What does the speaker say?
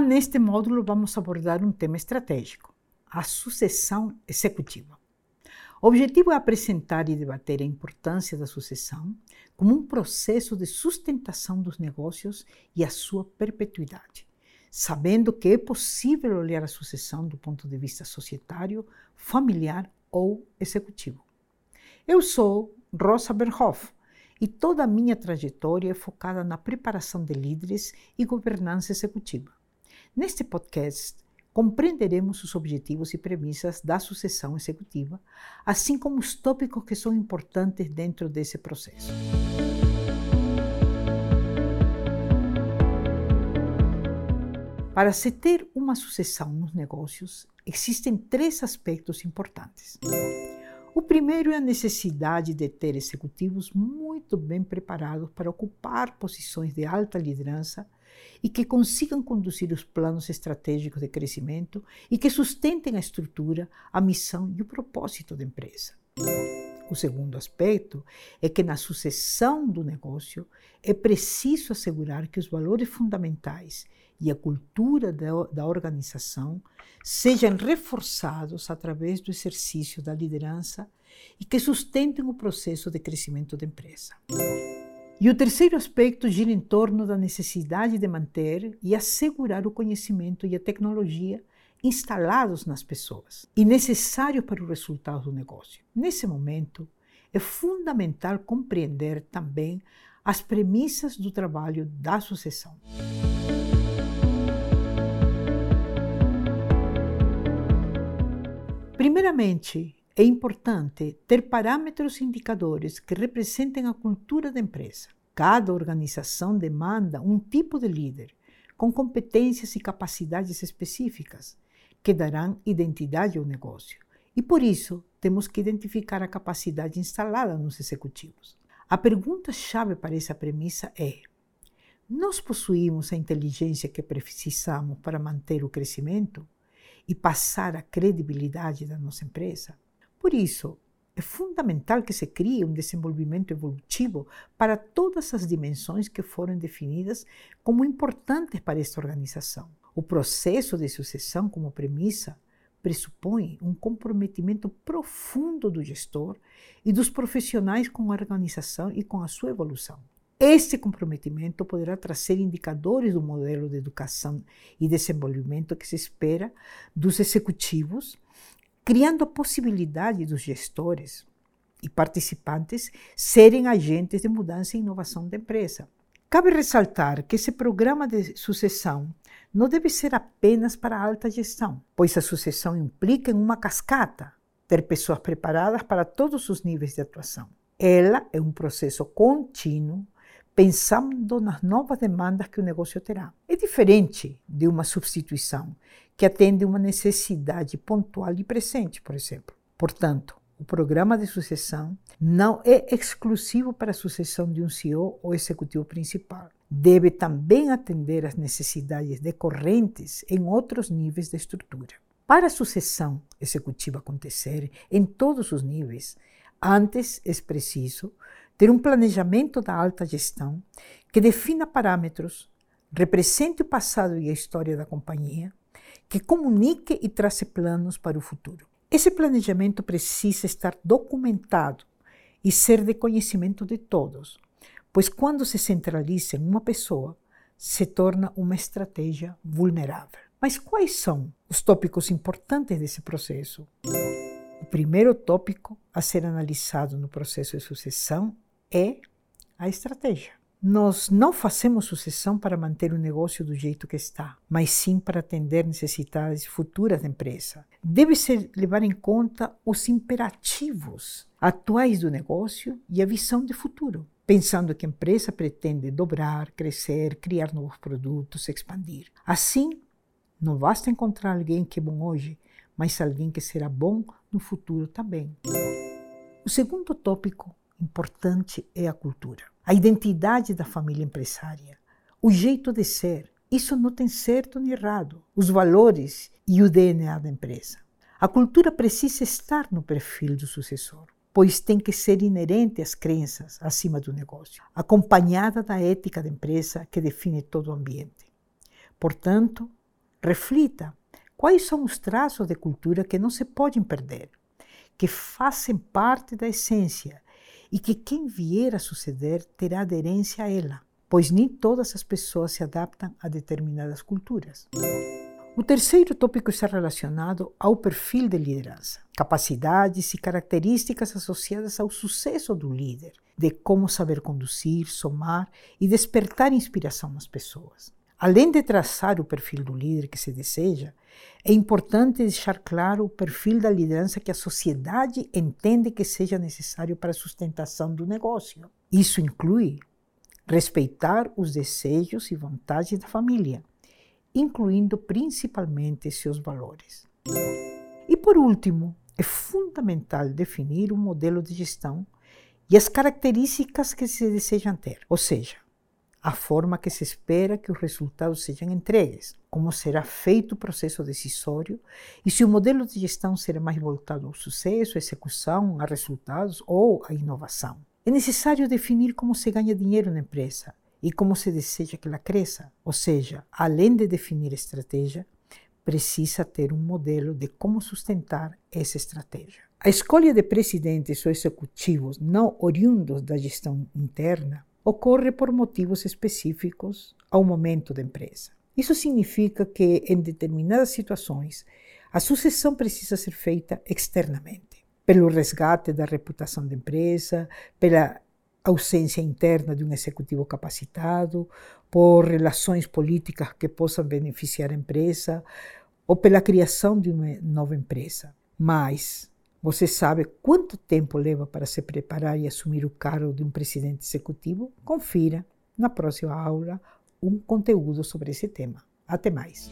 neste módulo vamos abordar um tema estratégico, a sucessão executiva. O objetivo é apresentar e debater a importância da sucessão como um processo de sustentação dos negócios e a sua perpetuidade, sabendo que é possível olhar a sucessão do ponto de vista societário, familiar ou executivo. Eu sou Rosa Berhoff e toda a minha trajetória é focada na preparação de líderes e governança executiva. Neste podcast, compreenderemos os objetivos e premissas da sucessão executiva, assim como os tópicos que são importantes dentro desse processo. Para se ter uma sucessão nos negócios, existem três aspectos importantes. O primeiro é a necessidade de ter executivos muito bem preparados para ocupar posições de alta liderança e que consigam conduzir os planos estratégicos de crescimento e que sustentem a estrutura, a missão e o propósito da empresa. O segundo aspecto é que na sucessão do negócio é preciso assegurar que os valores fundamentais e a cultura da, da organização sejam reforçados através do exercício da liderança e que sustentem o processo de crescimento da empresa. E o terceiro aspecto gira em torno da necessidade de manter e assegurar o conhecimento e a tecnologia instalados nas pessoas e necessário para o resultado do negócio. Nesse momento, é fundamental compreender também as premissas do trabalho da sucessão. Primeiramente, é importante ter parâmetros e indicadores que representem a cultura da empresa. Cada organização demanda um tipo de líder com competências e capacidades específicas que darão identidade ao negócio. E por isso, temos que identificar a capacidade instalada nos executivos. A pergunta-chave para essa premissa é: nós possuímos a inteligência que precisamos para manter o crescimento e passar a credibilidade da nossa empresa? Por isso, é fundamental que se crie um desenvolvimento evolutivo para todas as dimensões que foram definidas como importantes para esta organização. O processo de sucessão, como premissa, pressupõe um comprometimento profundo do gestor e dos profissionais com a organização e com a sua evolução. Este comprometimento poderá trazer indicadores do modelo de educação e desenvolvimento que se espera dos executivos criando a possibilidade dos gestores e participantes serem agentes de mudança e inovação da empresa. Cabe ressaltar que esse programa de sucessão não deve ser apenas para a alta gestão, pois a sucessão implica em uma cascata, ter pessoas preparadas para todos os níveis de atuação. Ela é um processo contínuo, pensando nas novas demandas que o negócio terá. É diferente de uma substituição, que atende uma necessidade pontual e presente, por exemplo. Portanto, o programa de sucessão não é exclusivo para a sucessão de um CEO ou executivo principal. Deve também atender às necessidades decorrentes em outros níveis de estrutura. Para a sucessão executiva acontecer em todos os níveis, antes é preciso ter um planejamento da alta gestão que defina parâmetros, represente o passado e a história da companhia, que comunique e trace planos para o futuro. Esse planejamento precisa estar documentado e ser de conhecimento de todos, pois quando se centraliza em uma pessoa, se torna uma estratégia vulnerável. Mas quais são os tópicos importantes desse processo? O primeiro tópico a ser analisado no processo de sucessão é a estratégia. Nós não fazemos sucessão para manter o negócio do jeito que está, mas sim para atender necessidades futuras da empresa. Deve-se levar em conta os imperativos atuais do negócio e a visão de futuro, pensando que a empresa pretende dobrar, crescer, criar novos produtos, expandir. Assim, não basta encontrar alguém que é bom hoje, mas alguém que será bom no futuro também. O segundo tópico importante é a cultura a identidade da família empresária, o jeito de ser. Isso não tem certo nem errado. Os valores e o DNA da empresa. A cultura precisa estar no perfil do sucessor, pois tem que ser inerente às crenças acima do negócio, acompanhada da ética da empresa que define todo o ambiente. Portanto, reflita quais são os traços de cultura que não se podem perder, que fazem parte da essência e que quem vier a suceder terá aderência a ela, pois nem todas as pessoas se adaptam a determinadas culturas. O terceiro tópico está relacionado ao perfil de liderança, capacidades e características associadas ao sucesso do líder, de como saber conduzir, somar e despertar inspiração nas pessoas. Além de traçar o perfil do líder que se deseja, é importante deixar claro o perfil da liderança que a sociedade entende que seja necessário para a sustentação do negócio. Isso inclui respeitar os desejos e vontades da família, incluindo principalmente seus valores. E por último, é fundamental definir um modelo de gestão e as características que se desejam ter, ou seja, a forma que se espera que os resultados sejam entregues, como será feito o processo decisório e se o modelo de gestão será mais voltado ao sucesso, à execução, a resultados ou à inovação. É necessário definir como se ganha dinheiro na empresa e como se deseja que ela cresça. Ou seja, além de definir estratégia, precisa ter um modelo de como sustentar essa estratégia. A escolha de presidentes ou executivos não oriundos da gestão interna ocorre por motivos específicos ao momento da empresa. Isso significa que, em determinadas situações, a sucessão precisa ser feita externamente, pelo resgate da reputação da empresa, pela ausência interna de um executivo capacitado, por relações políticas que possam beneficiar a empresa ou pela criação de uma nova empresa. Mas você sabe quanto tempo leva para se preparar e assumir o cargo de um presidente executivo? Confira na próxima aula um conteúdo sobre esse tema. Até mais!